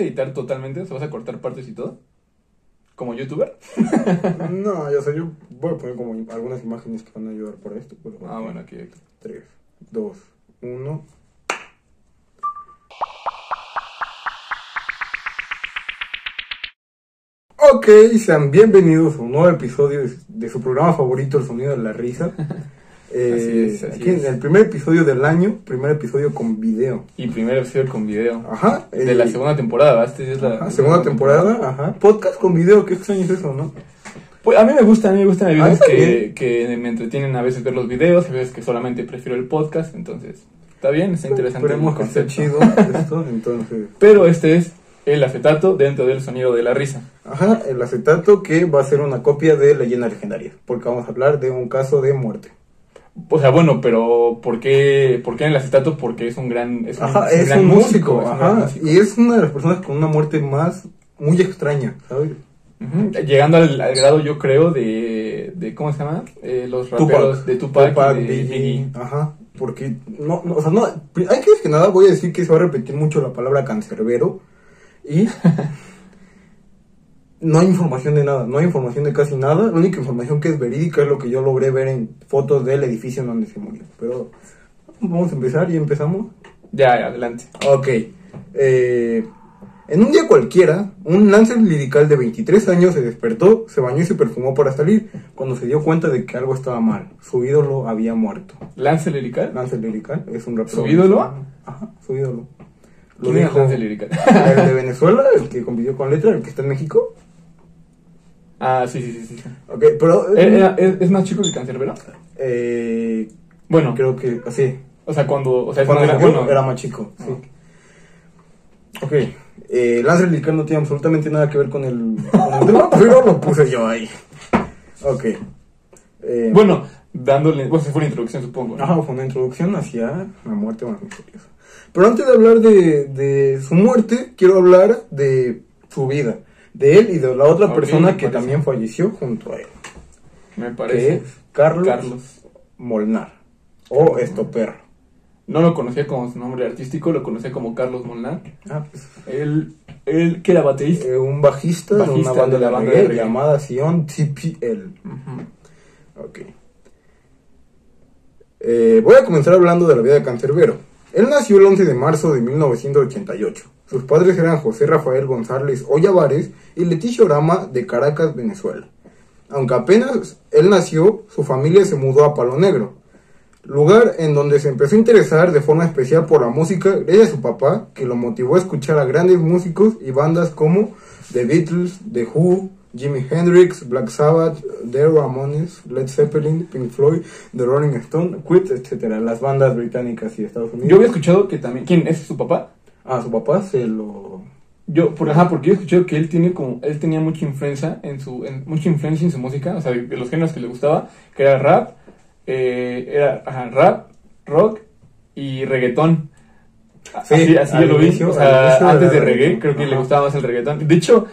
editar totalmente? ¿Se vas a cortar partes y todo? ¿Como youtuber? No, ya sé, yo voy a poner como algunas imágenes que van a ayudar por esto. Pero Ah, bueno, aquí. aquí. 3, 2, 1. Ok, sean bienvenidos a un nuevo episodio de, de su programa favorito, El Sonido de la Risa. Eh, Así es, así aquí en es. el primer episodio del año, primer episodio con video. Y primer episodio con video. Ajá. De eh, la segunda temporada. Esta es la ajá, segunda temporada, ajá. Podcast con video, qué extraño es eso, ¿no? Pues a mí me gusta, a mí me gustan, A mí veces que, que me entretienen a veces ver los videos, hay veces que solamente prefiero el podcast, entonces está bien, está interesante el Esperemos que esté chido esto, entonces. Pero este es el acetato dentro del sonido de la risa. Ajá, el acetato que va a ser una copia de Leyenda Legendaria, porque vamos a hablar de un caso de muerte. O sea, bueno, pero ¿por qué, por qué en el acetato? Porque es un gran, es un, Ajá, es un es gran un músico, es un gran ajá, músico. y es una de las personas con una muerte más muy extraña, ¿sabes? Ujú, Llegando al, al grado, yo creo, de, de ¿cómo se llama? Eh, los raperos de Tupac, y de Biggie, ajá, porque no, no, o sea, no, hay que que nada voy a decir que se va a repetir mucho la palabra cancerbero y no hay información de nada, no hay información de casi nada, la única información que es verídica es lo que yo logré ver en fotos del edificio en donde se murió, pero vamos a empezar y empezamos. Ya, ya, adelante. Ok. eh, en un día cualquiera, un Lancer lirical de 23 años se despertó, se bañó y se perfumó para salir, cuando se dio cuenta de que algo estaba mal. Su ídolo había muerto. Lance Lirical. Lancer lirical es un rapero. ¿Su ídolo? Ajá, su ídolo. Lo ¿Quién es dijo Lance Lirical? el de Venezuela, el que compitió con Letra, el que está en México. Ah, sí, sí, sí. sí. Ok, pero... ¿Eh, era- ¿Es, es más chico que Cancerbero? eh, Bueno, creo que así. o sea, cuando, o sea, Cuando grande, bueno, era más chico. sí. Ok. Eh, Lancer Lirical no tiene absolutamente nada que ver con el, con el pero lo puse yo ahí. Ok. Eh, Bueno, dándole, esa fue la introducción, supongo. ¿no? Ajá, fue una introducción hacia la muerte más misteriosa. Pero antes de hablar de, de su muerte, quiero hablar de su vida. De él y de la otra persona que también falleció junto a él. Me Que parece. es Carlos, Carlos. Molnar. O Estoperro. No lo conocía como su nombre artístico, lo conocía como Carlos Molnar. Ah, pues, Él, él que era baterista. eh, un bajista, de Bajista una banda de la de, banda de reggae. llamada Sion TPL. Ok. Eh, voy a comenzar hablando de la vida de Cancerbero. Él nació el 11 de marzo de 1988. Sus padres eran José Rafael González Ollavares y Leticia Orama de Caracas, Venezuela. Aunque apenas él nació, su familia se mudó a Palo Negro, lugar en donde se empezó a interesar de forma especial por la música gracias a su papá, que lo motivó a escuchar a grandes músicos y bandas como The Beatles, The Who, Jimi Hendrix, Black Sabbath, The Ramones, Led Zeppelin, Pink Floyd, The Rolling Stone, Quit, etcétera, las bandas británicas y Estados Unidos. Yo había escuchado que también. ¿Quién es su papá? Ah, su papá se lo Yo, por, ajá, porque yo he escuchado que él tiene como, él tenía mucha influencia en su, en- mucha influencia en su música, o sea, de los géneros que le gustaba, que era rap, eh, era, ajá, rap, rock y reggaetón. Sí, así así yo lo vi, o sea, antes de reggae, creo que le gustaba más el reggaetón. De hecho,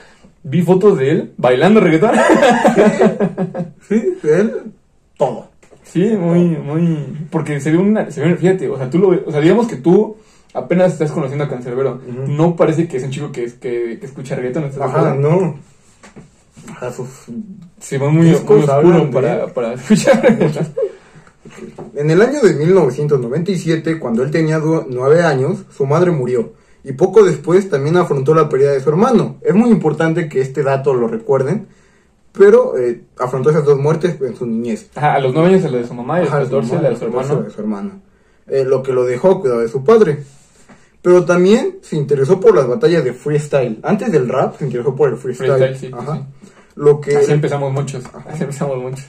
vi fotos de él bailando reggaetón. Sí, él todo. sí, muy, muy, porque se ve una, se ve, fíjate, o sea, tú lo ves, o sea, digamos que tú apenas estás conociendo a Cancerbero, Ujú. no parece que es un chico que, que, que escucha reggaetón, ¿estás de Ajá, no. Ajá, sus Se va muy, muy oscuro de- para, para escuchar. En el año de 1997, cuando él tenía nueve años, su madre murió. Y poco después también afrontó la pérdida de su hermano. Es muy importante que este dato lo recuerden, pero eh, afrontó esas dos muertes en su niñez. Ajá, a los 9 años la de su mamá y a los su 14 mamá, la de su 14 hermano. de su hermano. Eh, lo que lo dejó a cuidado de su padre. Pero también se interesó por las batallas de freestyle. Antes del rap se interesó por el freestyle. Freestyle, sí, sí, Ajá. sí. Lo que Así empezamos muchos. Así empezamos muchos.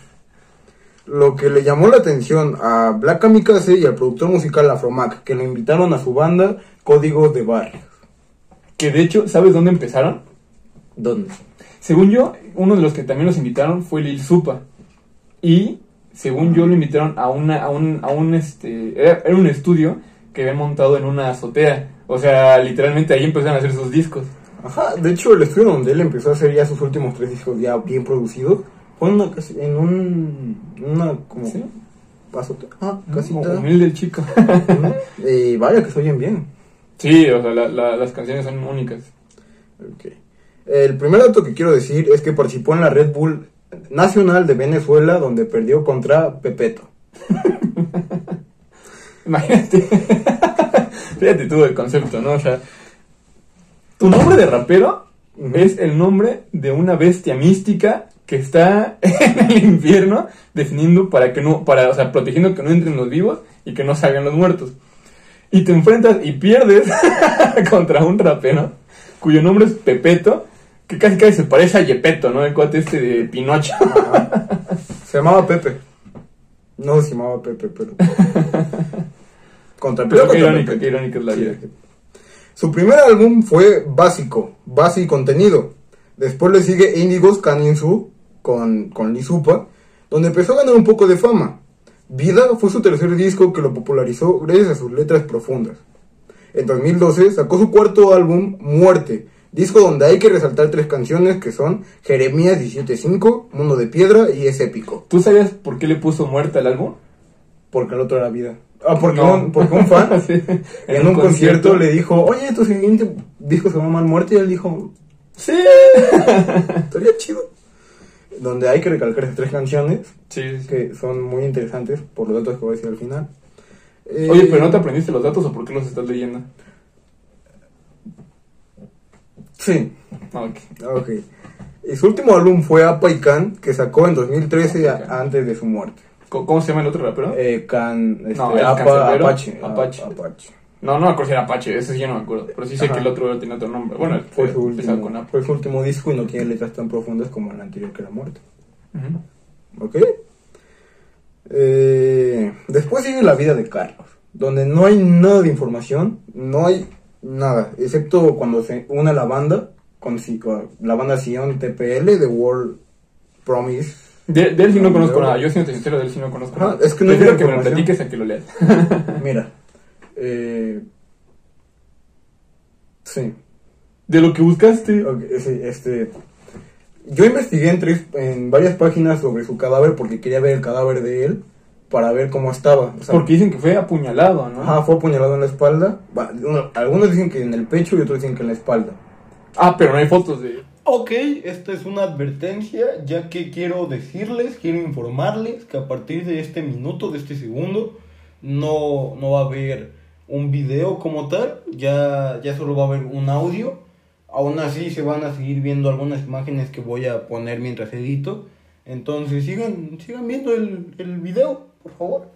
Lo que le llamó la atención a Black Kamikaze y al productor musical Afromac, que lo invitaron a su banda Códigos de Barrio. Que de hecho, ¿sabes dónde empezaron? ¿Dónde? Según yo, uno de los que también los invitaron fue Lil Supa. Y, según yo, lo invitaron a una, a un, a un este, era, era un estudio que había montado en una azotea. O sea, literalmente ahí empezaron a hacer sus discos. Ajá, de hecho el estudio donde él empezó a hacer ya sus últimos tres discos ya bien producidos fue en una, en un, una como ¿Sí? azotea, ah, Como casita. Humilde chico. Eh, vaya que se oyen bien. Sí, o sea, la- la- las canciones son únicas. Ok. El primer dato que quiero decir es que participó en la Red Bull Nacional de Venezuela, donde perdió contra Pepeto. Imagínate. Fíjate tú el concepto, ¿no? O sea, tu nombre de rapero es el nombre de una bestia mística que está en el infierno definiendo para que no, para, o sea, protegiendo que no entren los vivos y que no salgan los muertos. Y te enfrentas y pierdes contra un rapero cuyo nombre es Pepeto, que casi casi se parece a Yepeto, ¿no? El cuate este de Pinocho. Se llamaba Pepe. No se llamaba Pepe, pero. contra Pero qué contra irónico, Pepe. qué irónico es la Sí. vida. Su primer álbum fue Básico, Base y Contenido. Después le sigue Índigos Kaninsu con, con Lizupa, donde empezó a ganar un poco de fama. Vida fue su tercer disco que lo popularizó gracias a sus letras profundas. En 2012 sacó su cuarto álbum, Muerte, disco donde hay que resaltar tres canciones que son Jeremías 17.5, Mundo de Piedra y Es Épico. ¿Tú sabías por qué le puso muerte al álbum? Porque el otro era vida. Ah, porque, No. un, porque un fan Sí. en, un concierto, le dijo, oye, tu siguiente disco se llama Muerte, y él dijo, Sí. estaría chido. Donde hay que recalcar esas tres canciones, Sí, sí, sí. que son muy interesantes por los datos que voy a decir al final. Eh, Oye, pero ¿no te aprendiste los datos o por qué los estás leyendo? Sí, Ah, ok. ok. Y su último álbum fue Apa y Can, que sacó en 2013 a- Apa y Can. antes de su muerte. ¿Cómo cómo se llama el otro rapero? Eh, Can, este, No, Apa, Cancerbero, Apache. Apache. a- Apache. No, no me acuerdo si era Apache, ese sí ya no me acuerdo. Pero sí sé Ajá. que el otro tenía otro nombre. Bueno, Fue su, último, con fue su último disco y no tiene letras tan profundas como el anterior que era Muerte. Ujú. ¿Ok? Eh, después sigue la vida de Carlos, donde no hay nada de información, no hay nada, excepto cuando se une a la banda, con, con la banda Sion TPL de World Promise. De, de él sí no No, conozco yo- nada. Yo siendo sincero, de él sí no conozco Ajá, nada. es que no Prefiero que me lo platiques a que lo leas. Mira, eh, sí, De lo que buscaste. ok, sí, este, yo investigué en, tres- en varias páginas sobre su cadáver porque quería ver el cadáver de él para ver cómo estaba. o sea, Porque dicen que fue apuñalado, ¿no? Ajá, fue apuñalado en la espalda. Va, uno- algunos dicen que en el pecho y otros dicen que en la espalda. Ah, pero no hay fotos de. Ok, esta es una advertencia, ya que quiero decirles, quiero informarles que a partir de este minuto, de este segundo, no, no va a haber un video como tal, ya, ya solo va a haber un audio. Aún así se van a seguir viendo algunas imágenes que voy a poner mientras edito. Entonces sigan, sigan viendo el, el video, por favor.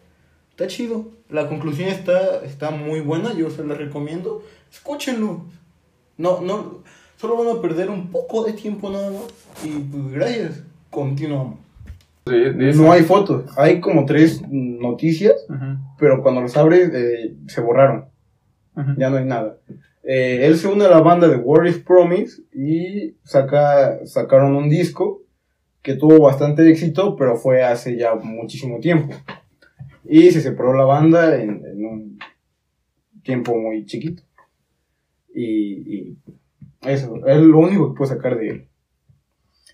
Está chido. La conclusión está, está muy buena, yo se la recomiendo. Escúchenlo. No, no, solo van a perder un poco de tiempo nada más. Y pues gracias. Continuamos. De, de eso. No hay fotos. Hay como tres noticias, pero cuando los abres eh, se borraron. Ya no hay nada. Eh, él se une a la banda de War is Promise y saca, sacaron un disco que tuvo bastante éxito, pero fue hace ya muchísimo tiempo. Y se separó la banda en, en un tiempo muy chiquito. Y, y eso, es lo único que puedo sacar de él.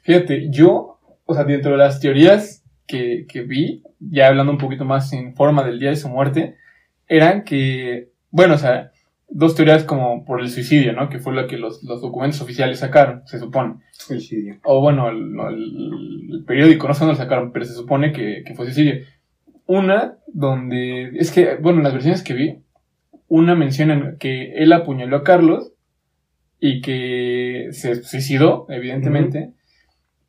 Fíjate, yo, o sea, dentro de las teorías que, que vi, ya hablando un poquito más en forma del día de su muerte, eran que, bueno, o sea, dos teorías como por el suicidio, ¿no? Que fue lo que los, los documentos oficiales sacaron, se supone. Suicidio. O bueno, el, el- el periódico, no sé dónde lo sacaron, pero se supone que, que fue suicidio. Una donde, es que, bueno, en las versiones que vi, una menciona que él apuñaló a Carlos y que se suicidó, evidentemente.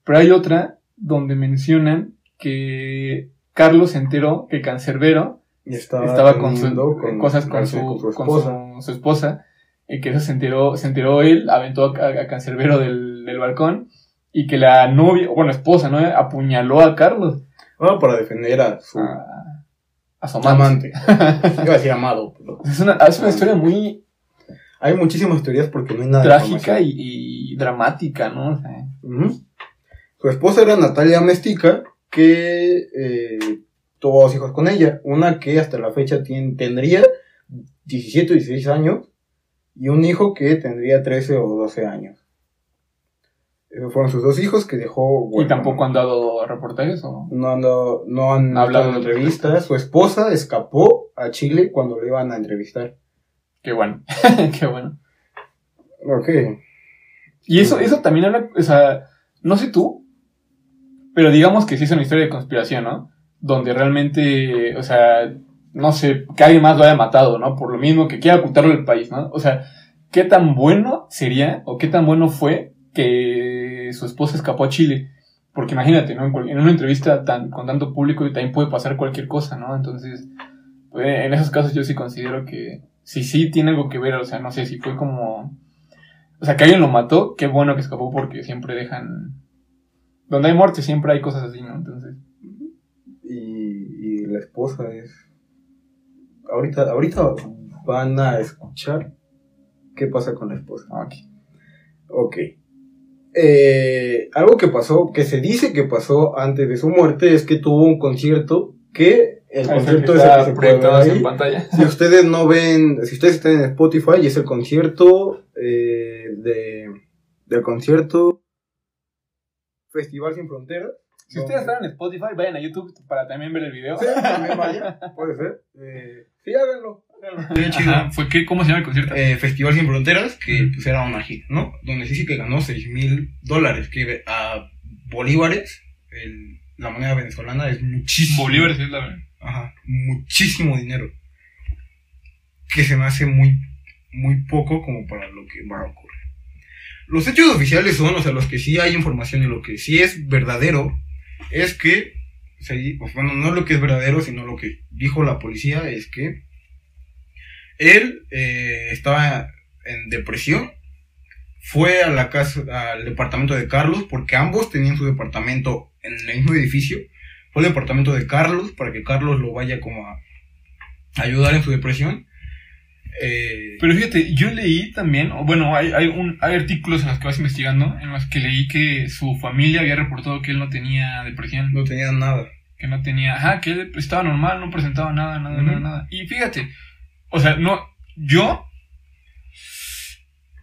Pero hay otra donde mencionan que Carlos se enteró que Cancerbero estaba, estaba con, su, con- cosas con, su, con su esposa. su- su esposa y que eso se enteró, se enteró él, aventó a, a Cancerbero del, del balcón y que la novia, bueno, esposa, ¿no? Apuñaló a Carlos. Ah, para defender a su A, a su amante. amante. Iba a decir amado, pero Es una, es una historia muy hay muchísimas teorías porque no hay nada trágica y, y dramática, ¿no? O sea. Su esposa era Natalia Mestica, que eh, tuvo dos hijos con ella. Una que hasta la fecha tendría 17 o 16 años y un hijo que tendría 13 o 12 años. Esos fueron sus dos hijos que dejó. y tampoco han dado reportajes o No han, dado- no han Hablado en entrevistas. Su esposa escapó a Chile cuando le iban a entrevistar. qué bueno, qué bueno. Ok. Y eso, eso también habla, o sea, no sé tú, pero digamos que sí es una historia de conspiración, ¿no? Donde realmente, o sea, no sé, que alguien más lo haya matado, ¿no? Por lo mismo que quiera ocultarlo del país, ¿no? O sea, ¿qué tan bueno sería o qué tan bueno fue que su esposa escapó a Chile? Porque imagínate, ¿no? En, una entrevista tan, con tanto público también puede pasar cualquier cosa, ¿no? Entonces, pues, en esos casos yo sí considero que sí, sí tiene algo que ver, o sea, no sé si fue como... O sea, que alguien lo mató, qué bueno que escapó porque siempre dejan... Donde hay muerte siempre hay cosas así, ¿no? Entonces... Y, y la esposa es. Ahorita, ahorita van a escuchar qué pasa con la esposa. ah, ok. Ok. Eh, algo que pasó, que se dice que pasó antes de su muerte, es que tuvo un concierto que el Ah, concierto que es el que se proyectado ahí. en pantalla. Si ustedes no ven, si ustedes están en Spotify, es el concierto eh, de, del concierto Festival Sin Fronteras. Si ustedes están en Spotify, vayan a YouTube para también ver el video. Sí, también vaya, puede ser. Eh, sí, háganlo. háganlo. Chido. ¿Fue qué? ¿Cómo se llama el concierto? Eh, Festival Sin Fronteras, que pues era una gira, ¿no? Donde sí sí que ganó 6 mil dólares, que a bolívares, el- la moneda venezolana es muchísimo. Bolívar, sí es la verdad. Ajá, muchísimo dinero. Que se me hace muy, muy poco como para lo que ocurrir. Los hechos oficiales son, o sea, los que sí hay información y lo que sí es verdadero, es que, pues, bueno, no lo que es verdadero, sino lo que dijo la policía es que él eh, estaba en depresión, fue a la casa, al departamento de Carlos, porque ambos tenían su departamento en el mismo edificio, fue al departamento de Carlos para que Carlos lo vaya como a ayudar en su depresión. Eh, Pero fíjate, yo leí también, bueno, hay, hay, un, hay artículos en los que vas investigando, en los que leí que su familia había reportado que él no tenía depresión, no tenía nada. que no tenía, ajá, que él estaba normal, no presentaba nada, nada, nada, nada. Y fíjate, o sea, no, yo,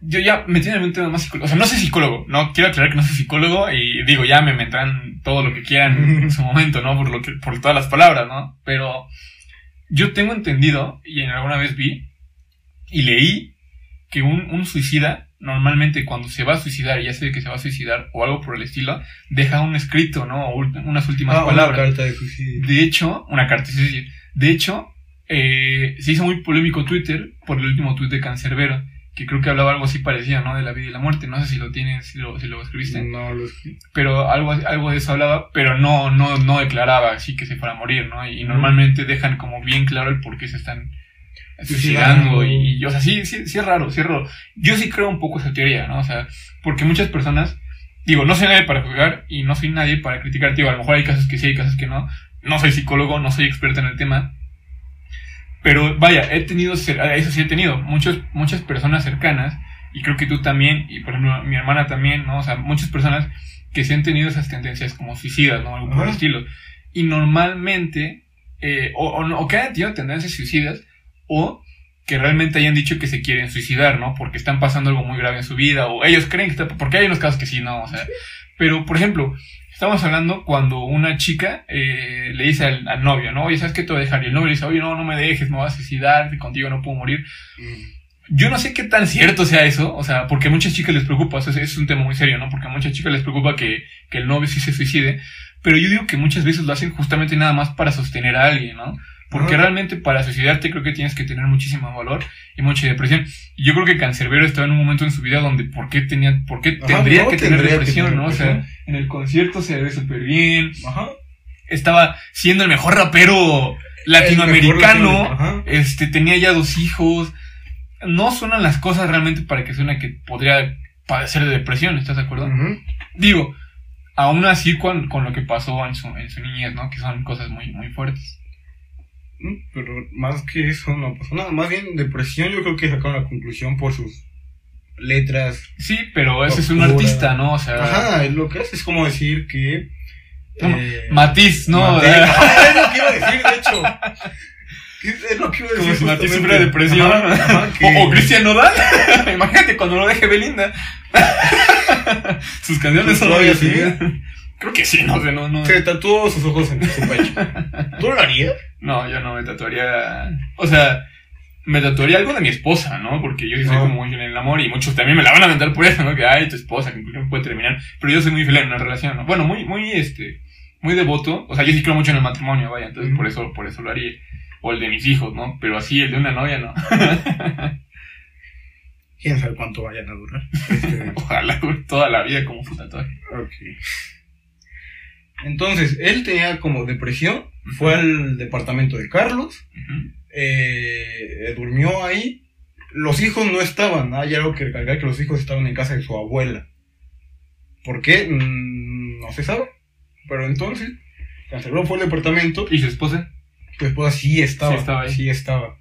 yo ya me tiene en un tema más psicólogo, o sea, no soy psicólogo, no, quiero aclarar que no soy psicólogo y digo, ya me meterán todo lo que quieran en su momento, ¿no? Por lo que, por todas las palabras, ¿no? Pero yo tengo entendido, y en alguna vez vi, y leí, que un, un suicida, normalmente cuando se va a suicidar, y ya sé que se va a suicidar o algo por el estilo, deja un escrito, ¿no? O unas últimas Ah, una palabras. carta de suicidio. De hecho, una carta, sí, sí. De hecho, eh, se hizo muy polémico Twitter por el último tweet de Cancerbero, que creo que hablaba algo así parecido, ¿no? De la vida y la muerte. No sé si lo tienes, si lo, si lo escribiste. No, los Pero algo, algo de eso hablaba, pero no, no, no declaraba así que se fuera a morir, ¿no? Y normalmente dejan como bien claro el por qué se están suicidando. Y, y, o sea, sí, sí, sí es raro, sí es raro. Yo sí creo un poco esa teoría, ¿no? O sea, porque muchas personas, digo, no soy nadie para juzgar y no soy nadie para criticar, digo, a lo mejor hay casos que sí, hay casos que no. No soy psicólogo, no soy experto en el tema. Pero vaya, he tenido, eso sí he tenido, muchos, muchas personas cercanas, y creo que tú también, y por ejemplo mi hermana también, ¿no? O sea, muchas personas que sí han tenido esas tendencias como suicidas, ¿no? Algo por el estilo. Y normalmente, eh, o, o, o que hayan tenido tendencias suicidas, o que realmente hayan dicho que se quieren suicidar, ¿no? Porque están pasando algo muy grave en su vida, o ellos creen que está, porque hay unos casos que sí, ¿no? O sea, pero por ejemplo, estamos hablando cuando una chica eh, le dice al, al novio, ¿no? Oye, ¿sabes qué te voy a dejar? Y el novio le dice, oye, no, no me dejes, me voy a suicidar, contigo no puedo morir. Yo no sé qué tan cierto sea eso, o sea, porque a muchas chicas les preocupa, eso es, es un tema muy serio, ¿no? Porque a muchas chicas les preocupa que, que el novio sí se suicide, pero yo digo que muchas veces lo hacen justamente nada más para sostener a alguien, ¿no? Porque realmente para suicidarte creo que tienes que tener muchísimo valor y mucha depresión. Y yo creo que Cancerbero estaba en un momento en su vida donde ¿por qué, tenía, por qué Ajá, tendría no que tener que depresión, tener ¿no? O sea, en el concierto se ve súper bien, Ajá. estaba siendo el mejor rapero latinoamericano, mejor latino, este, tenía ya dos hijos. No suenan las cosas realmente para que suene que podría padecer de depresión, ¿estás de acuerdo? Digo, aún así con, con lo que pasó en su, en su niñez, ¿no? Que son cosas muy, muy fuertes. Pero más que eso no pasó nada. Más bien depresión yo creo que sacaron la conclusión por sus letras. Sí, pero ese es un artista, ¿no? O sea, Ajá, lo que hace es como decir que... No, eh, Matiz, ¿no? Mate- Ajá, es lo que iba a decir, de hecho. Es lo que iba a Como decir. si Matiz sufre de depresión. Ajá, ajá, que- O, o Cristian Nodal. Imagínate cuando lo deje Belinda. Sus canciones son ¿Todavía muy sigue? así. Creo que sí, no sé, no, no. Se tatuó sus ojos en su pecho. ¿Tú lo harías? No, yo no me tatuaría. O sea, me tatuaría algo de mi esposa, ¿no? Porque yo sí soy como muy en el amor y muchos también me la van a aventar por eso, ¿no? Que, ay, tu esposa, que incluso puede terminar. Pero yo soy muy feliz en una relación, ¿no? Bueno, muy, muy, este, muy devoto. O sea, yo sí creo mucho en el matrimonio, vaya, entonces por eso, por eso lo haría. O el de mis hijos, ¿no? Pero así, el de una novia, no. Quién sabe cuánto vayan a durar. Este, Ojalá dure toda la vida como su tatuaje. ok. Entonces, él tenía como depresión, fue al departamento de Carlos, eh, durmió ahí. Los hijos no estaban, hay algo que recalcar que los hijos estaban en casa de su abuela. ¿Por qué? Mm, No se sabe. Pero entonces, Canceló fue al departamento ¿Y su esposa? su esposa sí estaba. Sí estaba ahí. Sí estaba.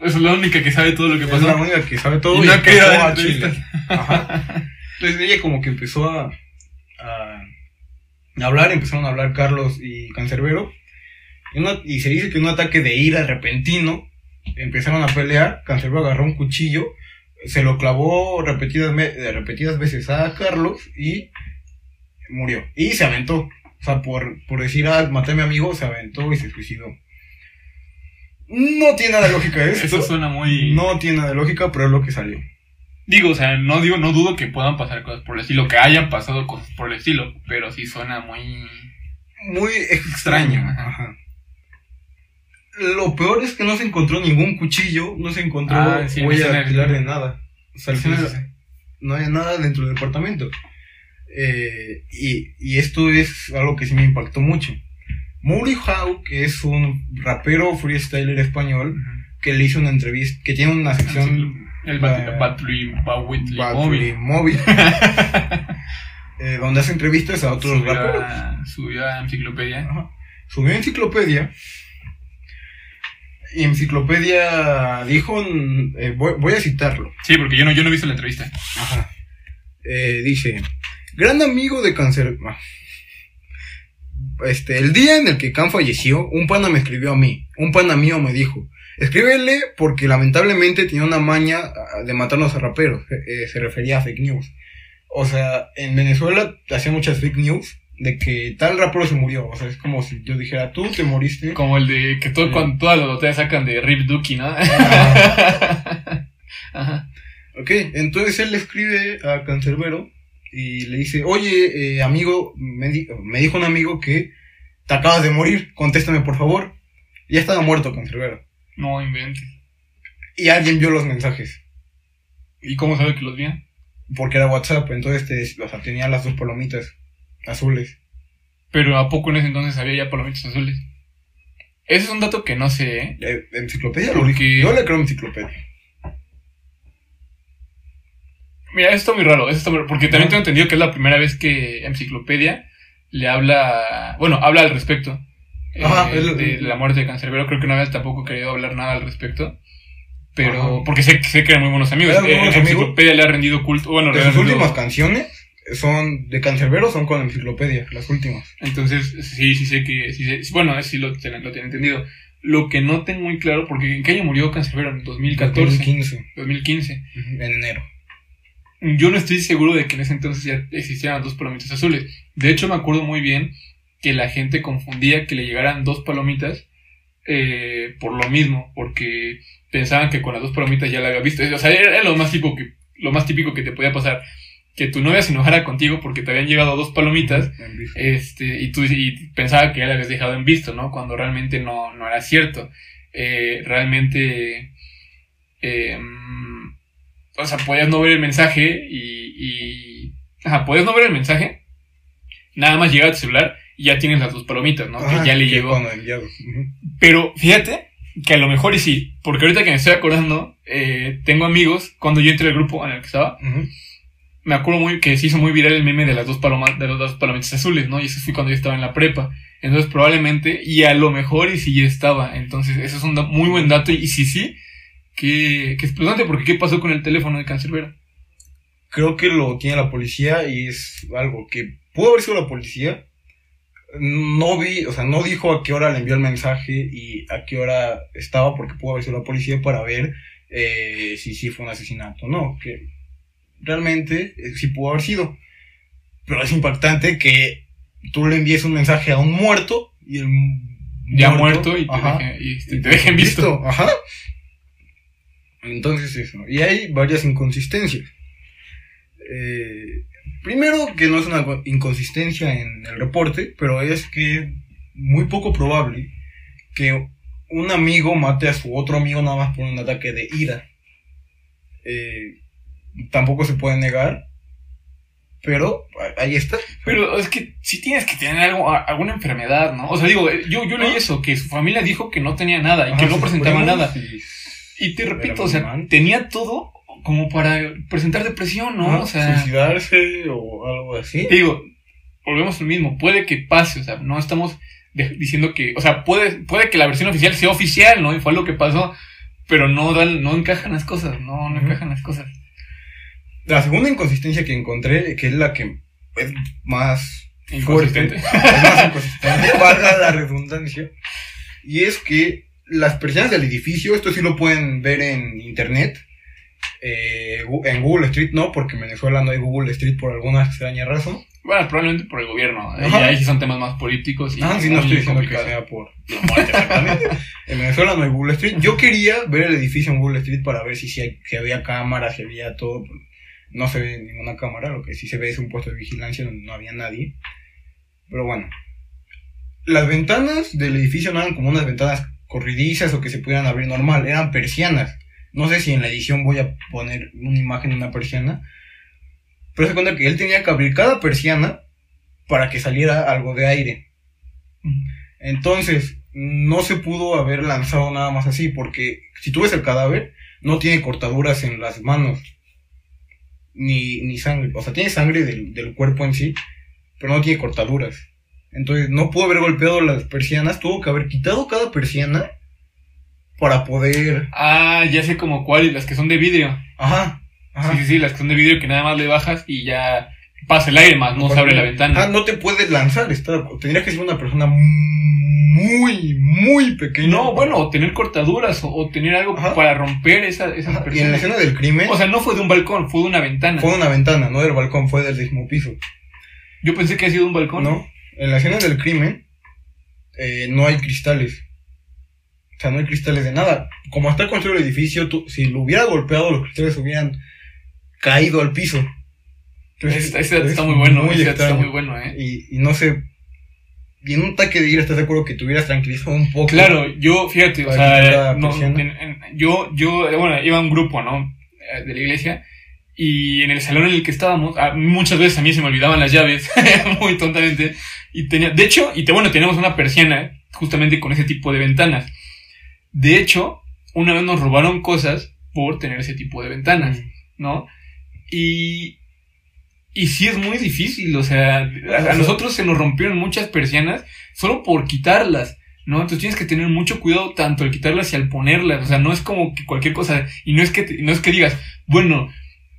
Es la única que sabe todo lo que Es pasó. la única que sabe todo Y no querido dar a. Chile. Ajá. Entonces ella como que empezó a, a hablar, empezaron a hablar Carlos y Cancerbero. Y, una- y se dice que en un ataque de ira repentino empezaron a pelear. Cancerbero agarró un cuchillo, se lo clavó repetidas, eh, repetidas veces a Carlos y murió. Y se aventó. O sea, por, por decir, ah, maté a mi amigo, se aventó y se suicidó. No tiene nada de lógica esto. Eso suena muy... No tiene nada de lógica, pero es lo que salió. Digo, o sea, no digo, no dudo que puedan pasar cosas por el estilo, que hayan pasado cosas por el estilo, pero sí suena muy... Muy extraño. Ajá. Ajá. Lo peor es que no se encontró ningún cuchillo, no se encontró Ah, sí, huella dactilar de nada. O sea, al Sí, final sí, sí. no había nada dentro del departamento. Eh, y, y esto es algo que sí me impactó mucho. Mowgli Howe, que es un rapero freestyler español, que le hizo una entrevista, que tiene una sección El Eh, Battery Móvil. Eh, donde hace entrevistas a otros Subió raperos. a, subió a enciclopedia. Ajá. Subió enciclopedia. Y enciclopedia dijo, eh, voy, voy a citarlo. Sí, porque yo no, yo no he visto la entrevista. Ajá. Eh, dice, gran amigo de cáncer. ah. Este, el día en el que Khan falleció, un pana me escribió a mí. Un pana mío me dijo, escríbele porque lamentablemente tenía una maña ah, de matarnos a raperos. Eh, eh, se refería a fake news. O sea, en Venezuela hacían muchas fake news de que tal rapero se murió. O sea, es como si yo dijera, tú te moriste. Como el de que todo, Sí. cuando todas las botellas sacan de Rip Ducky, ¿no? Ah. Ajá. Ok, entonces él le escribe a Cancerbero y le dice, oye, eh, amigo, me, di- me dijo un amigo que te acabas de morir, contéstame por favor. Ya estaba muerto Cancerbero. No inventes. Y alguien vio los mensajes, ¿Y cómo sabe que los vi? porque era WhatsApp, entonces te- o sea, tenía las dos palomitas azules. Pero ¿a poco en ese entonces había ya palomitas azules? Ese es un dato que no sé, ¿eh? Eh, enciclopedia lo Porque-. Yo le creo enciclopedia. Mira, eso está muy raro, eso está muy raro, porque también tengo entendido que es la primera vez que Enciclopedia le habla, bueno, habla al respecto eh, Ajá, es- de la muerte de Cancerbero. Creo que no había tampoco querido hablar nada al respecto, pero Ajá. porque sé, sé que eran muy buenos amigos. Muy Eh, buenos amigos. Enciclopedia le ha rendido culto, bueno, De sus últimas canciones son de Cancerbero, son con enciclopedia, las últimas. Entonces, sí, sí sé que, sí, sé- bueno, sí lo, lo tiene entendido. Lo que no tengo muy claro, porque ¿en qué año murió Cancerbero? En 2014, 2015, 2015. ujú, en enero. Yo no estoy seguro de que en ese entonces ya existieran dos palomitas azules. De hecho, me acuerdo muy bien que la gente confundía que le llegaran dos palomitas eh, por lo mismo, porque pensaban que con las dos palomitas ya la había visto. O sea, era lo más típico que, lo más típico que te podía pasar. Que tu novia se enojara contigo porque te habían llegado dos palomitas este, y tú y pensaba que ya la habías dejado en visto, ¿no? Cuando realmente no, no era cierto. Eh, realmente, eh, mm, o sea, podías no ver el mensaje y, y, ajá, podías no ver el mensaje, nada más llega a tu celular y ya tienes las dos palomitas, ¿no? Que ya le llegó. Pero fíjate que a lo mejor y sí, porque ahorita que me estoy acordando, eh, tengo amigos, cuando yo entré al grupo en el que estaba, me acuerdo muy que se hizo muy viral el meme de las dos palomas, de las dos palomitas azules, ¿no? Y eso fue cuando yo estaba en la prepa. Entonces probablemente, y a lo mejor y si ya estaba. Entonces, eso es un muy buen dato. Y si sí, que, que es preocupante porque ¿qué pasó con el teléfono de Cancerbero? Creo que lo tiene la policía y es algo que pudo haber sido la policía. No vi, o sea, no dijo a qué hora le envió el mensaje y a qué hora estaba porque pudo haber sido la policía para ver eh, si sí fue un asesinato o no. Que realmente eh, sí pudo haber sido. Pero es impactante que tú le envíes un mensaje a un muerto y el Ya muerto y te, ajá, deje- y te- te dejen visto. Ajá. Entonces eso. Y hay varias inconsistencias. Eh, primero, que no es una inconsistencia en el reporte, pero es que es muy poco probable que un amigo mate a su otro amigo nada más por un ataque de ira. Eh, tampoco se puede negar, pero ahí está. Pero es que si tienes que tener algo, alguna enfermedad, ¿no? O sea, digo, yo, yo leí Ah. eso, que su familia dijo que no tenía nada y Ajá, que no sus presentaba nada. y- Y te repito, o sea, tenía todo como para presentar depresión, ¿no? Ajá, o sea, suicidarse o algo así. te digo, volvemos al mismo, puede que pase, o sea, no estamos diciendo que, o sea, puede, puede que la versión oficial sea oficial, ¿no? Y fue lo que pasó, pero no dan, no encajan las cosas, no, no encajan las cosas. La segunda inconsistencia que encontré, que es la que es más Inconsistente. fuerte, es más inconsistente, la redundancia, y es que las personas del edificio, esto sí lo pueden ver en internet, eh, en Google Street no, porque en Venezuela no hay Google Street por alguna extraña razón. Bueno, probablemente por el gobierno, ¿eh? Ahí sí son temas más políticos y Ah, sí, no estoy diciendo que sea por la muerte exactamente. En Venezuela no hay Google Street. Yo quería ver el edificio en Google Street para ver si, si, si había cámaras, si había todo. No se ve ninguna cámara, lo que sí se ve es un puesto de vigilancia donde no había nadie. Pero bueno. Las ventanas del edificio no eran como unas ventanas corridizas o que se pudieran abrir normal, eran persianas. No sé si en la edición voy a poner una imagen de una persiana. Pero se cuenta que él tenía que abrir cada persiana para que saliera algo de aire. Entonces, no se pudo haber lanzado nada más así, porque si tú ves el cadáver, no tiene cortaduras en las manos, ni, ni sangre. O sea, tiene sangre del, del cuerpo en sí, pero no tiene cortaduras. Entonces, no pudo haber golpeado las persianas, tuvo que haber quitado cada persiana para poder... Ah, ya sé como cuál, las que son de vidrio. Ajá. ajá. Sí, sí, sí, las que son de vidrio que nada más le bajas y ya pasa el aire más, no se abre la ventana. Ah, no te puedes lanzar, está, tendrías que ser una persona muy, muy pequeña. No, bueno, o tener cortaduras o, o tener algo Ajá. para romper esa, esas Ajá, Y en la escena del crimen, O sea, no fue de un balcón, fue de una ventana. fue de una ventana, no del balcón, fue del décimo piso. Yo pensé que había sido un balcón. No, en la escena del crimen eh, no hay cristales. Sea, no hay cristales de nada. Como está construido el edificio, tú- si lo hubiera golpeado, los cristales hubieran caído al piso. Entonces, Ese, ese dato es está muy bueno, muy ese dato está muy bueno, eh. Y, y no sé. Y en un ataque de ira, ¿estás de acuerdo que te hubieras tranquilizado un poco? Claro, yo, fíjate, o sea, no, en- en- yo, yo, eh, bueno, iba a un grupo, ¿no? Eh, De la iglesia. Y en el salón en el que estábamos, muchas veces a mí se me olvidaban las llaves, muy tontamente. Y tenía, de hecho, y te, bueno, teníamos una persiana justamente con ese tipo de ventanas. De hecho, una vez nos robaron cosas por tener ese tipo de ventanas, ¿no? Y, y sí es muy difícil, o sea, a, a nosotros se nos rompieron muchas persianas solo por quitarlas, ¿no? Entonces tienes que tener mucho cuidado tanto al quitarlas y al ponerlas, o sea, no es como que cualquier cosa, y no es que, te- no es que digas, bueno,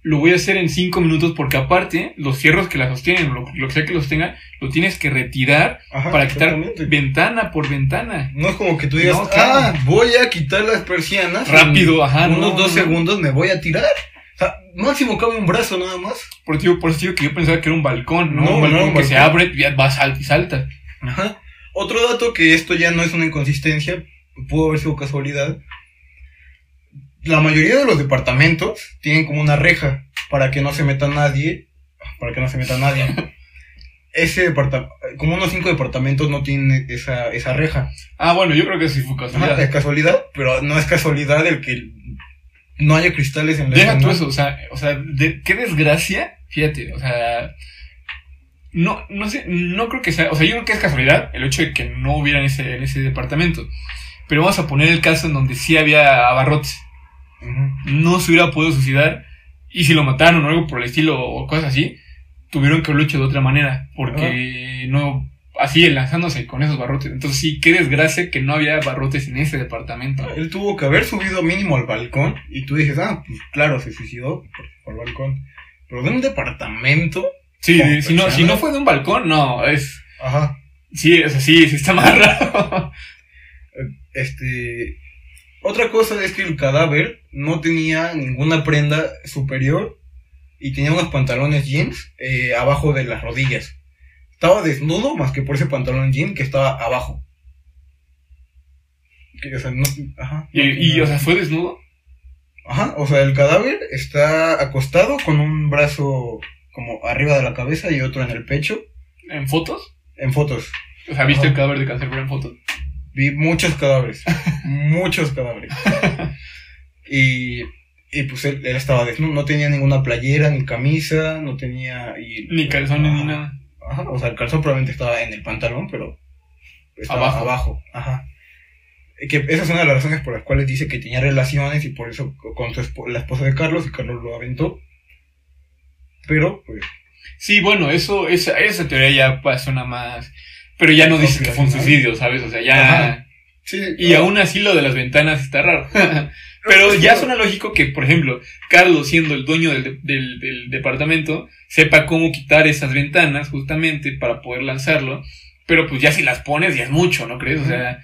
lo voy a hacer en cinco minutos porque aparte los fierros que la sostienen, lo, lo que sea que los tenga, lo tienes que retirar Ajá, para quitar ventana por ventana. No es como que tú digas, No, claro. ah, voy a quitar las persianas. Rápido, en ajá, Unos no, dos no. segundos me voy a tirar. O sea, máximo cabe un brazo nada más. Por eso, por digo que yo pensaba que era un balcón, ¿no? Un balcón un que se abre y ya vas alto y saltas. Ajá. Otro dato que esto ya no es una inconsistencia, pudo haber sido casualidad. La mayoría de los departamentos tienen como una reja para que no se meta nadie. Para que no se meta nadie. Ese departamento, como unos cinco departamentos no tienen esa, esa reja. Ah, bueno, yo creo que sí fue casualidad. es casualidad, pero no es casualidad el que no haya cristales en la Deja tú eso, o sea, o sea, de- qué desgracia, fíjate, o sea, no, no sé, no creo que sea, o sea, yo creo que es casualidad el hecho de que no hubiera en ese, en ese departamento. Pero vamos a poner el caso en donde sí había abarrotes. No se hubiera podido suicidar. Y si lo mataron o algo por el estilo o cosas así, tuvieron que haberlo hecho de otra manera. Porque no, así lanzándose con esos barrotes. Entonces sí, qué desgracia que no había barrotes en ese departamento. Él tuvo que haber subido mínimo al balcón y tú dices, ah, pues claro, se suicidó por, el balcón. Pero de un departamento, Sí, si no, si no fue de un balcón, no, es, ajá, sí, o sea, sí, sí está más raro. este... Otra cosa es que el cadáver no tenía ninguna prenda superior y tenía unos pantalones jeans eh, abajo de las rodillas. Estaba desnudo más que por ese pantalón jean que estaba abajo. Que, o sea, no, ajá, y, y, o sea, fue desnudo. Ajá, o sea, el cadáver está acostado con un brazo como arriba de la cabeza y otro en el pecho, ¿En fotos? en fotos. O sea, ¿viste Ajá. el cadáver de Cancerbero en fotos? Vi muchos cadáveres, muchos cadáveres. Y, y pues él, él estaba desnudo, no tenía ninguna playera, ni camisa, no tenía... Y, Ni calzones ni nada. Ajá, o sea, el calzón probablemente estaba en el pantalón, pero estaba Abajo. abajo. Ajá. Que esa es una de las razones por las cuales dice que tenía relaciones y por eso con su espo- la esposa de Carlos y Carlos lo aventó. Pero, pues, Sí, bueno, eso, esa, esa teoría ya suena más. Pero ya no dice que fue un suicidio, ¿sabes? O sea, ya. Sí. Y aún así lo de las ventanas está raro. Pero ya suena lógico que, por ejemplo, Carlos, siendo el dueño del, de- del, del departamento, sepa cómo quitar esas ventanas justamente para poder lanzarlo. Pero pues ya si las pones ya es mucho, ¿no crees? O sea,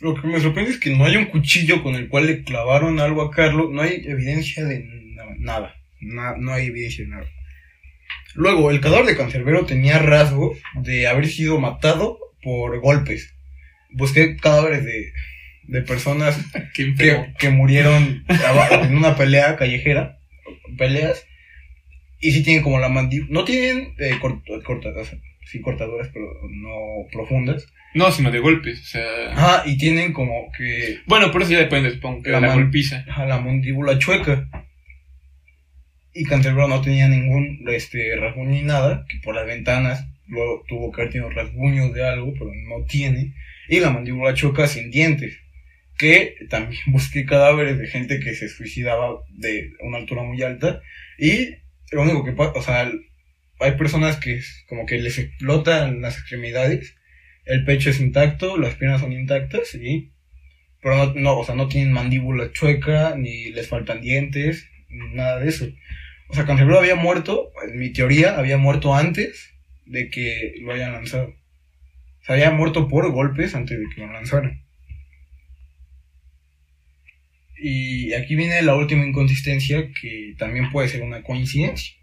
Lo que me sorprende es que no hay un cuchillo con el cual le clavaron algo a Carlos. No hay evidencia de na- nada. Na- no hay evidencia de nada. Luego, el cadáver de Cancerbero tenía rasgos de haber sido matado por golpes. Busqué cadáveres de, de personas que, que murieron en una pelea callejera. Peleas. Y sí tienen como la mandíbula. No tienen eh, cort- cortadoras. Sí, cortadoras, pero no profundas. No, sino de golpes, o sea. Ajá, y tienen como que Bueno, por eso ya depende, supongo, que La la golpiza. Ajá, la mandíbula chueca. Y Canterbero no tenía ningún este, rasguño ni nada, que por las ventanas luego tuvo que haber tenido rasguños de algo, pero no tiene. Y la mandíbula chueca sin dientes, que también busqué cadáveres de gente que se suicidaba de una altura muy alta. Y lo único que pasa, o sea, hay personas que como que les explotan las extremidades, el pecho es intacto, las piernas son intactas y pero no, no, o sea, no tienen mandíbula chueca, ni les faltan dientes, nada de eso. O sea, Cancerbero había muerto, en mi teoría, había muerto antes de que lo hayan lanzado. O sea, había muerto por golpes antes de que lo lanzaran. Y aquí viene la última inconsistencia que también puede ser una coincidencia.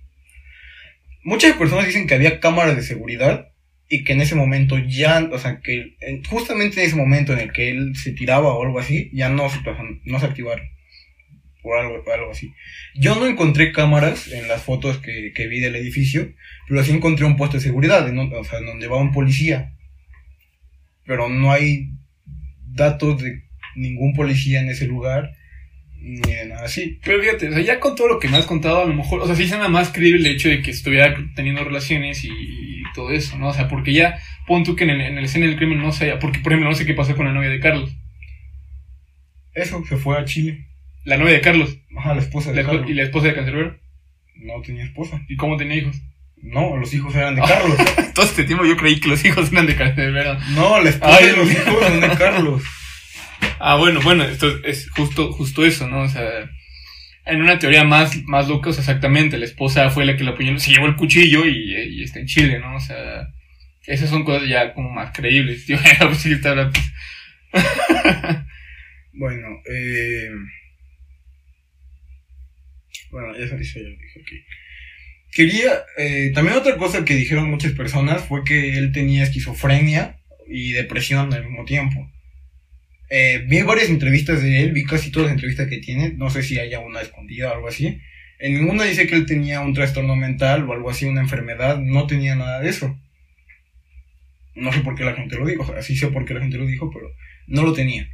Muchas personas dicen que había cámaras de seguridad y que en ese momento ya, o sea, que en- justamente en ese momento en el que él se tiraba o algo así, ya no se, no se activaron. O algo, algo así. Yo no encontré cámaras en las fotos que, que vi del edificio, pero sí encontré un puesto de seguridad, en o sea, en donde va un policía. Pero no hay datos de ningún policía en ese lugar, ni de nada así. Pero fíjate, o sea, ya con todo lo que me has contado, a lo mejor, o sea, sí suena más creíble el hecho de que estuviera teniendo relaciones y, y todo eso, ¿no? O sea, porque ya, pon tú que en el, en el escena del crimen no se haya, porque por ejemplo, no sé qué pasó con la novia de Carlos. Eso, se fue a Chile. La novia de Carlos, Ajá, la esposa de la Carlos. y la esposa de Cancerbero. No tenía esposa. ¿Y cómo tenía hijos? No, los hijos eran de Carlos. Todo este tiempo yo creí que los hijos eran de Cancerbero. No, la esposa Ay, de los hijos son de Carlos. Ah, bueno, bueno, esto es justo, justo eso, ¿no? O sea, en una teoría más, más loca, o sea, exactamente, la esposa fue la que la apuñaló, se llevó el cuchillo y, y está en Chile, ¿no? O sea, esas son cosas ya como más creíbles, tío. Pues. Bueno, eh... Bueno, se dice, ya lo dije, ok. Quería, eh, también otra cosa que dijeron muchas personas fue que él tenía esquizofrenia y depresión al mismo tiempo. Eh, vi varias entrevistas de él, vi casi todas las entrevistas que tiene, no sé si haya una escondida o algo así. En ninguna dice que él tenía un trastorno mental o algo así, una enfermedad, no tenía nada de eso. No sé por qué la gente lo dijo, o sea, sí sé por qué la gente lo dijo, pero no lo tenía.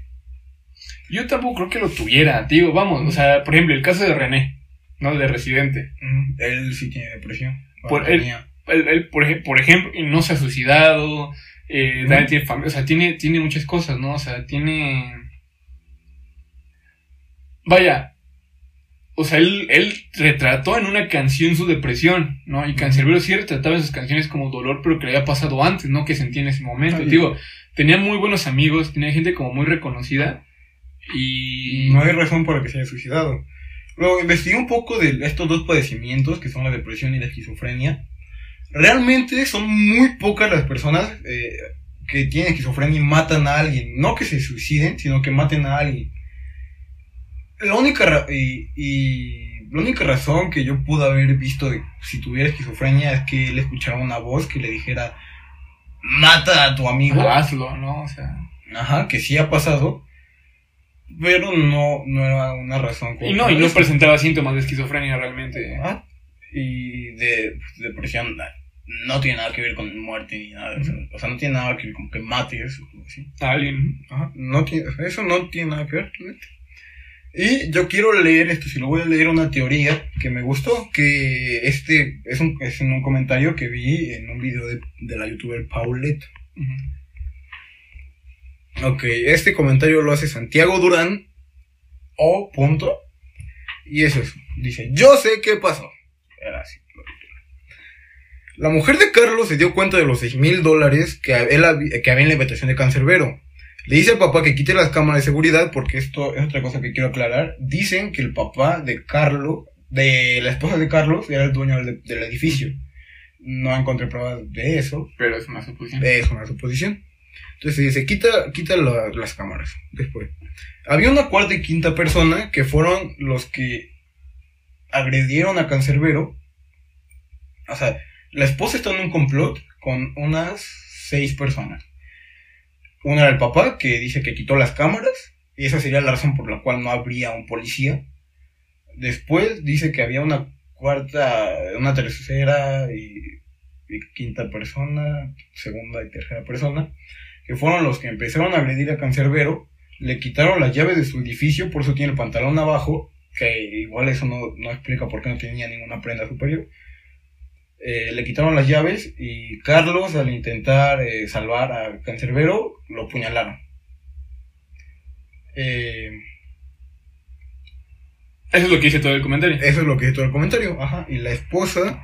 Yo tampoco creo que lo tuviera, tío. Vamos, o sea, por ejemplo, el caso de René, ¿no? De Residente. Él sí tiene depresión. Por Bueno, él- tenía. Él, él, por, ej- por ejemplo, no se ha suicidado, eh, también tiene familia, o sea, tiene, tiene muchas cosas, ¿no? O sea, tiene... Vaya, o sea, él, él retrató en una canción su depresión, ¿no? Y Cancerbero sí retrataba en sus canciones como dolor, pero que le había pasado antes, ¿no? Que sentía en ese momento. Ay. Digo, tenía muy buenos amigos, tenía gente como muy reconocida y... No hay razón para que se haya suicidado. Luego investigué un poco de estos dos padecimientos, que son la depresión y la esquizofrenia. Realmente son muy pocas las personas eh, que tienen esquizofrenia y matan a alguien. No que se suiciden, sino que maten a alguien. La única, y, y la única razón que yo pude haber visto de si tuviera esquizofrenia es que él escuchara una voz que le dijera, mata a tu amigo. Hazlo, ¿no? O sea... Ajá, que sí ha pasado. Pero no, no era una razón. Y no, y no presentaba síntomas de esquizofrenia realmente. Ah, y de pues, depresión no tiene nada que ver con muerte ni nada. de eso. O sea, no tiene nada que ver con que mates o así. A alguien. Ajá, no tiene, eso no tiene nada que ver. Y yo quiero leer esto, si lo voy a leer una teoría que me gustó, que este es un, es un comentario que vi en un video de, de la youtuber Paulette. Ujú. Ok, este comentario lo hace Santiago Durán, o punto, y es eso. Dice, yo sé qué pasó. Era así. La mujer de Carlos se dio cuenta de los 6 mil dólares que, había en la invitación de Cancerbero. Le dice al papá que quite las cámaras de seguridad porque esto es otra cosa que quiero aclarar. Dicen que el papá de Carlos, de la esposa de Carlos, era el dueño del, del edificio. No encontré pruebas de eso, Pero es una suposición. es una suposición. Entonces dice, quita, quita la- las cámaras. Después. Había una cuarta y quinta persona que fueron los que agredieron a Cancerbero. O sea, la esposa está en un complot con unas seis personas. Una era el papá, que dice que quitó las cámaras. Y esa sería la razón por la cual no habría un policía. Después dice que había una cuarta, una tercera y quinta persona, segunda y tercera persona, que fueron los que empezaron a agredir a Cancerbero, le quitaron las llaves de su edificio, por eso tiene el pantalón abajo, que igual eso no, no explica por qué no tenía ninguna prenda superior. Eh, le quitaron las llaves y Carlos, al intentar eh, salvar a Cancerbero, lo apuñalaron. Eh, Eso es lo que dice todo el comentario. Eso es lo que dice todo el comentario. Ajá. Y la esposa.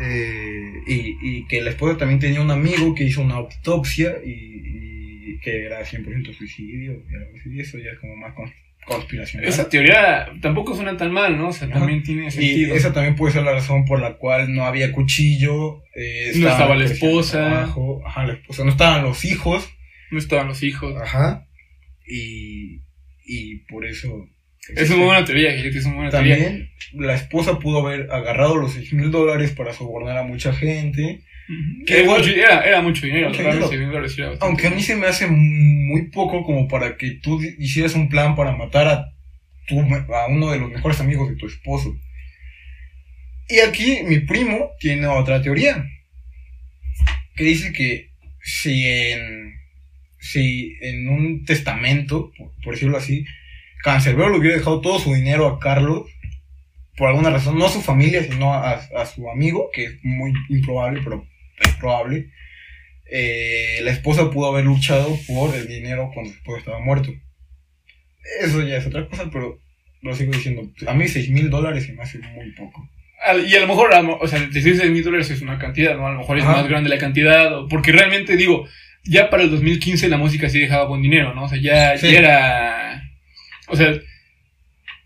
Eh, y, y que la esposa también tenía un amigo que hizo una autopsia y, y que era 100% suicidio. y Y eso ya es como más con- conspiracional. Esa teoría tampoco suena tan mal, ¿no? O sea, Ajá. también tiene y sentido. esa también puede ser la razón por la cual no había cuchillo. eh, No estaba la esposa. Ajá, la esposa. No estaban los hijos. No estaban los hijos. Ajá. Y, y por eso. Es una buena teoría, es una buena teoría. También la esposa pudo haber agarrado los 6 mil dólares para sobornar a mucha gente. Que igual- mucho, era, era mucho dinero. Mucho. Aunque a mí se me hace muy poco como para que tú hicieras un plan para matar a, tu, a uno de los mejores amigos de tu esposo. Y aquí mi primo tiene otra teoría. Que dice que si en, si en un testamento, por, por decirlo así, Cancerbero le hubiera dejado todo su dinero a Carlos, por alguna razón, no a su familia, sino a, a su amigo, que es muy improbable, pero es probable, eh, la esposa pudo haber luchado por el dinero cuando su esposo estaba muerto. Eso ya es otra cosa, pero lo sigo diciendo. A mí 6 mil dólares se me hace muy poco. Y a lo mejor, o sea, 6 mil dólares es una cantidad, ¿no? A lo mejor es Ajá. más grande la cantidad, porque realmente digo, ya para el 2015 la música sí dejaba buen dinero, ¿no? O sea, ya, Sí. ya era. O sea,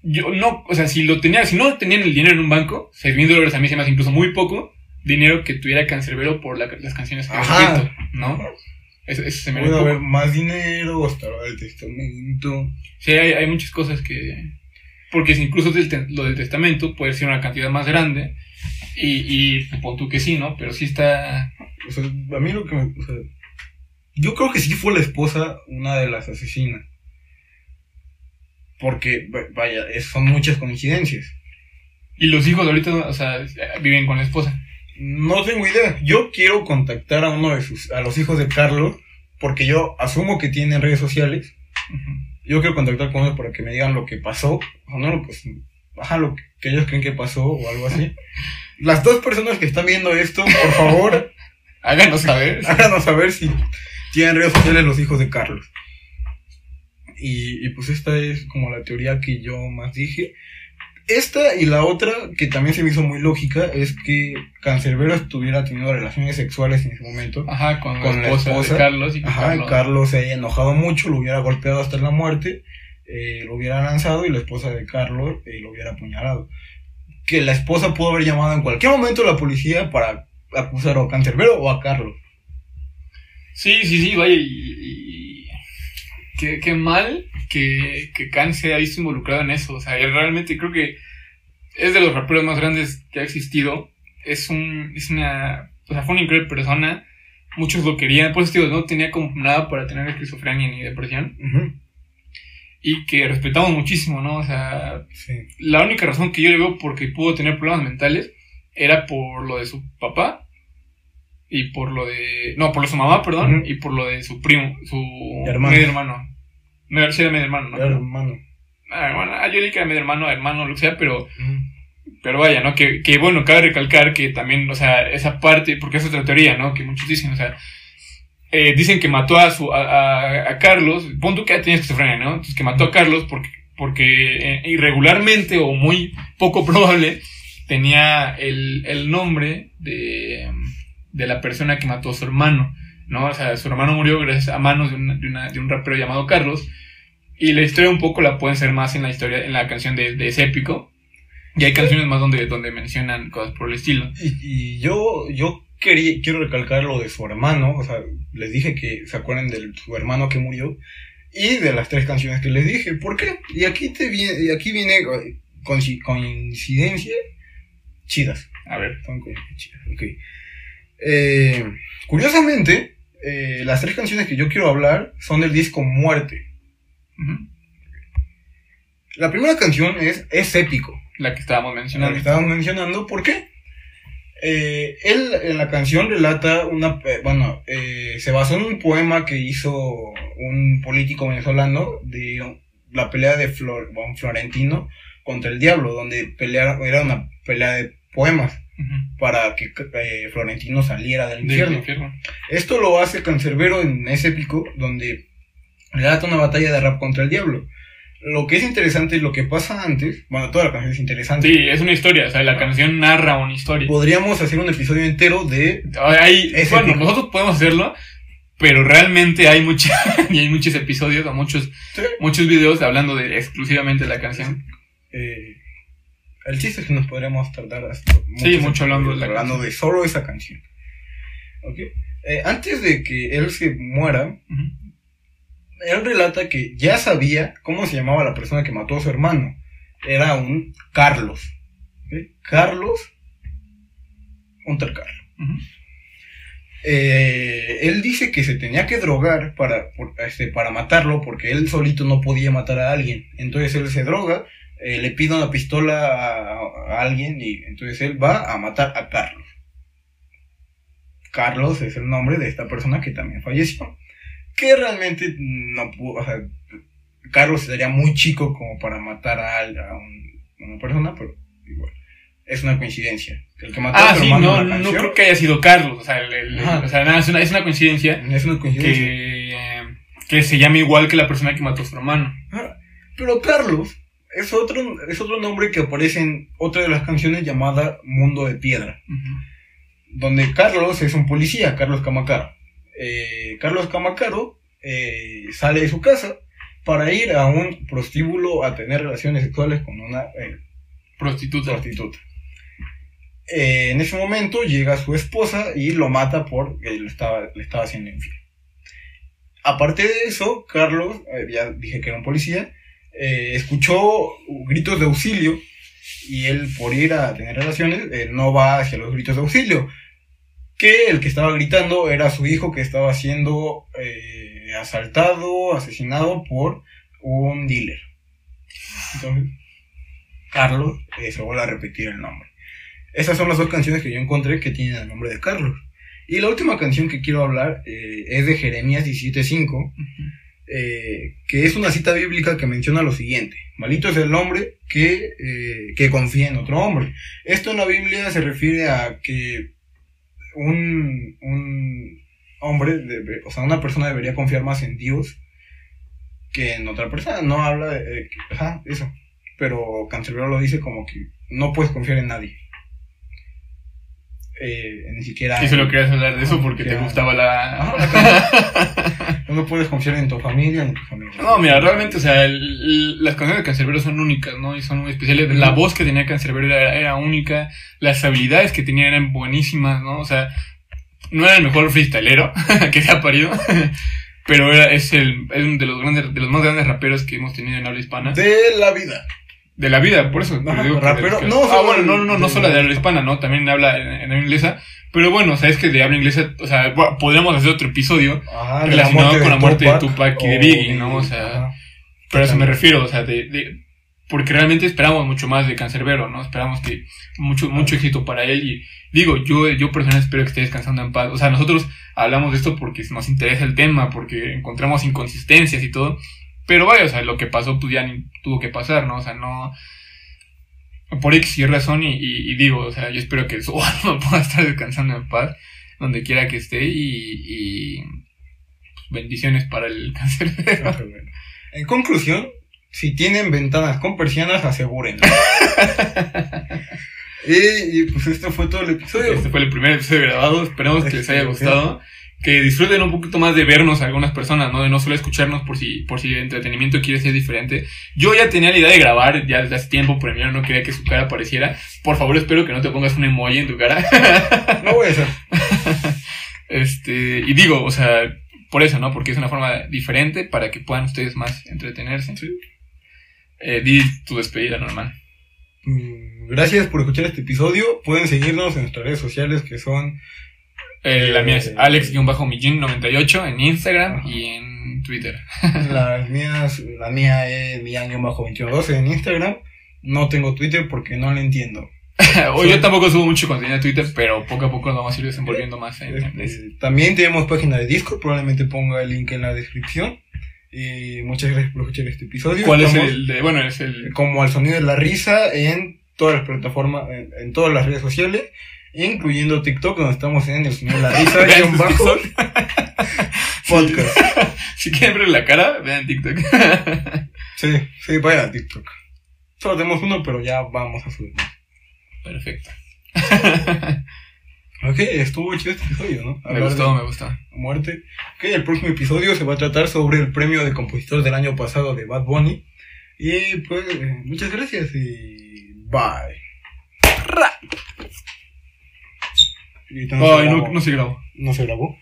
yo no, o sea, si lo tenía, si no tenían el dinero en un banco, 6 mil dólares a mí se me hace incluso muy poco dinero que tuviera Cancerbero por la- las canciones que Ajá. escrito, ¿no? Eso, eso se me Puede haber más dinero, hasta el testamento. Sí, hay, hay muchas cosas que... Porque si incluso lo del testamento puede ser una cantidad más grande. Y, y pon tú que sí, ¿no? Pero sí está... O sea, a mí lo que me. o sea, yo creo que sí fue la esposa una de las asesinas. Porque, va- vaya, son muchas coincidencias. Y los hijos ahorita, o sea, viven con la esposa. No tengo idea. Yo quiero contactar a uno de sus, a los hijos de Carlos, porque yo asumo que tienen redes sociales. Yo quiero contactar con ellos para que me digan lo que pasó. O no, lo pues, ajá, lo que, que ellos creen que pasó o algo así. Las dos personas que están viendo esto, por favor, Háganos saber. háganos saber si tienen redes sociales los hijos de Carlos. Y, y pues esta es como la teoría que yo más dije. Esta y la otra, que también se me hizo muy lógica, es que Cancerbero estuviera teniendo relaciones sexuales en ese momento. Ajá, con, Con la la esposa, de Carlos. Y Ajá, Carlos, Carlos se haya enojado mucho, lo hubiera golpeado hasta la muerte, eh, lo hubiera lanzado y la esposa de Carlos eh, lo hubiera apuñalado. Que la esposa pudo haber llamado en cualquier momento a la policía para acusar a Cancerbero o a Carlos. Sí, sí, sí, vaya, y- Qué, qué mal que, que Khan se ha visto involucrado en eso. O sea, él realmente creo que es de los raperos más grandes que ha existido. Es un, es una, o sea, fue una increíble persona. Muchos lo querían, por eso digo, no tenía como nada para tener esquizofrenia ni depresión. y que respetamos muchísimo, ¿no? O sea, Sí. la única razón que yo le veo porque pudo tener problemas mentales era por lo de su papá y por lo de... No, por lo de su mamá, perdón, y por lo de su primo, su Hermano. medio hermano. Me sí, medio hermano, ¿no? Hermano. Ah, bueno, ah, yo dije que era medio hermano, hermano, lo que sea, pero pero vaya, ¿no? Que, que bueno, cabe recalcar que también, o sea, esa parte, porque es otra teoría, ¿no? Que muchos dicen, o sea, eh, dicen que mató a su, a, a- a Carlos, pon tú que ya tenía esquizofrenia, ¿no? Entonces que mató a Carlos porque, porque eh, irregularmente o muy poco probable tenía el, el nombre de, de la persona que mató a su hermano, ¿no? O sea, su hermano murió gracias a manos de, una- de, una- de un rapero llamado Carlos. Y la historia un poco la pueden ser más en la historia, en la canción de, de ese épico. Y hay canciones más donde, donde mencionan cosas por el estilo. Y, y yo, yo quería, quiero recalcar lo de su hermano, o sea, les dije que se acuerden de su hermano que murió y de las tres canciones que les dije. ¿Por qué? Y aquí te viene, y aquí viene eh, coinci- coincidencia chidas. A ver. Son coincidencias chidas, ok. Eh, curiosamente, eh, las tres canciones que yo quiero hablar son del disco Muerte. La primera canción es, es épico. La que estábamos la mencionando. que estábamos mencionando. ¿Por qué? Eh, él en la canción relata una, bueno, se basó en un poema que hizo un político venezolano de la pelea de Flor- bueno, Florentino contra el diablo, donde pelearon, era una pelea de poemas Para que eh, Florentino saliera del infierno. infierno. Esto lo hace Cancerbero en ese épico donde relata una batalla de rap contra el diablo. Lo que es interesante es lo que pasa antes. Bueno, toda la canción es interesante. Sí, es una historia. O sea, la canción narra una historia. Podríamos hacer un episodio entero de. Hay, bueno, épico. nosotros podemos hacerlo, pero realmente hay mucha, y hay muchos episodios o muchos, Sí. muchos videos hablando de exclusivamente de la canción. eh, el chiste es que nos podríamos tardar hasta Sí, mucho hablando de la hablando de solo esa canción. ¿Ok? Eh, antes de que él se muera, él relata que ya sabía cómo se llamaba la persona que mató a su hermano. Era un Carlos. Carlos. Un tal Carlos. Ujú. Eh, él dice que se tenía que drogar para, por- este, para matarlo porque él solito no podía matar a alguien. Entonces él se droga, eh, le pide una pistola a, a alguien y entonces él va a matar a Carlos. Carlos es el nombre de esta persona que también falleció. Que realmente no pudo, o sea, Carlos sería muy chico como para matar a, a un- a una persona, pero igual. Es una coincidencia. El que mató a Ah, sí, hermano no, no creo que haya sido Carlos. O sea, el- el- Ajá. o sea nada, es, una, es una coincidencia es una coincidencia. que, eh, que se llama igual que la persona que mató a su hermano. Ah, Pero Carlos es otro, es otro nombre que aparece en otra de las canciones llamada Mundo de Piedra, donde Carlos es un policía, Carlos Camacaro. Eh, Carlos Camacaro eh, sale de su casa para ir a un prostíbulo a tener relaciones sexuales con una eh, Prostituta. prostituta. En ese momento llega su esposa y lo mata porque le estaba, le estaba haciendo infiel. Aparte de eso, Carlos, ya dije que era un policía, eh, escuchó gritos de auxilio y él por ir a tener relaciones eh, no va hacia los gritos de auxilio. Que el que estaba gritando era su hijo que estaba siendo eh, asaltado, asesinado por un dealer. Entonces, Carlos, se vuelve a repetir el nombre. Esas son las dos canciones que yo encontré que tienen el nombre de Carlos. Y la última canción que quiero hablar eh, es de Jeremías 17.5, eh, que es una cita bíblica que menciona lo siguiente. Malito es el hombre que, eh, que confía en otro hombre. Esto en la Biblia se refiere a que un, un hombre, o sea, una persona debería confiar más en Dios que en otra persona. No habla de... que- ajá, eso. Pero Cancerbero lo dice como que no puedes confiar en nadie. Eh, ni siquiera... Y solo querías hablar de eso porque te gustaba la... No puedes confiar en tu familia en tu familia. No, mira, realmente, o sea, el- el- las canciones de Cancerbero son únicas, ¿no? Y son muy especiales. La voz que tenía Cancerbero era, era única, las habilidades que tenía eran buenísimas, ¿no? O sea, no era el mejor freestylero que se ha parido, pero era, es, el, es uno de los, grandes, de los más grandes raperos que hemos tenido en habla hispana. De la vida. La vida, por eso. Ajá, digo que- rapero, que- no ah, bueno, no, no, no, de- solo de habla hispana, ¿no? También habla en, en habla inglesa. Pero bueno, sabes que de habla inglesa, o sea, podríamos hacer otro episodio Ajá, Relacionado con la muerte de Tupac y de Biggie, ¿no? O sea, ajá. Pero a eso me refiero, o sea, de, de- porque realmente esperamos mucho más de Cancerbero, ¿no? Esperamos que mucho, mucho éxito para él y digo, yo, yo personalmente espero que esté descansando en paz. O sea, nosotros hablamos de esto porque nos interesa el tema, porque encontramos inconsistencias y todo. Pero vaya, o sea, lo que pasó pues ya ni tuvo que pasar, ¿no? O sea, no... Por X y razón y, y- y digo, o sea, yo espero que su alma pueda estar descansando en paz, donde quiera que esté y... y pues, bendiciones para el cancerbero. En conclusión, si tienen ventanas con persianas, asegúrenlo. y, y, pues esto fue todo el episodio. Este fue el primer episodio grabado. Esperamos que les haya Este, gustado. Que disfruten un poquito más de vernos a algunas personas, ¿no? De no solo escucharnos por si, por si el entretenimiento quiere ser diferente. Yo ya tenía la idea de grabar ya desde hace tiempo, pero yo no quería que su cara apareciera. Por favor, espero que no te pongas un emoji en tu cara. No voy a hacer. este, y digo, o sea, por eso, ¿no? Porque es una forma diferente para que puedan ustedes más entretenerse. Eh, di tu despedida normal. Mm, Gracias por escuchar este episodio. Pueden seguirnos en nuestras redes sociales que son Eh, la mía es Eh, alex-mijin98 en Instagram Ajá. y en Twitter. las mías. La mía es millán-2112 en Instagram. No tengo Twitter porque no le entiendo. o yo tampoco subo mucho contenido a Twitter, pero poco a poco nos vamos a ir desenvolviendo más en. Este, también tenemos página de Discord. Probablemente ponga el link en la descripción. Y muchas gracias por escuchar este episodio. ¿Cuál es el de, bueno, es el Como al sonido de la risa en todas las plataformas, en, en todas las redes sociales, incluyendo TikTok, donde estamos en el sonido de la risa, Vean guion bajo, podcast. si quieren ver la cara, vean TikTok. Sí, sí, vaya a TikTok. Solo tenemos uno, pero ya vamos a subir. Perfecto. Ok, estuvo chido este episodio, ¿no? Me gustó, me gustó. Muerte. Ok, el próximo episodio se va a tratar sobre el premio de compositor del año pasado de Bad Bunny. Y pues, eh, muchas gracias y bye. Y no se Ay, no, grabó. no se grabó. ¿No se grabó?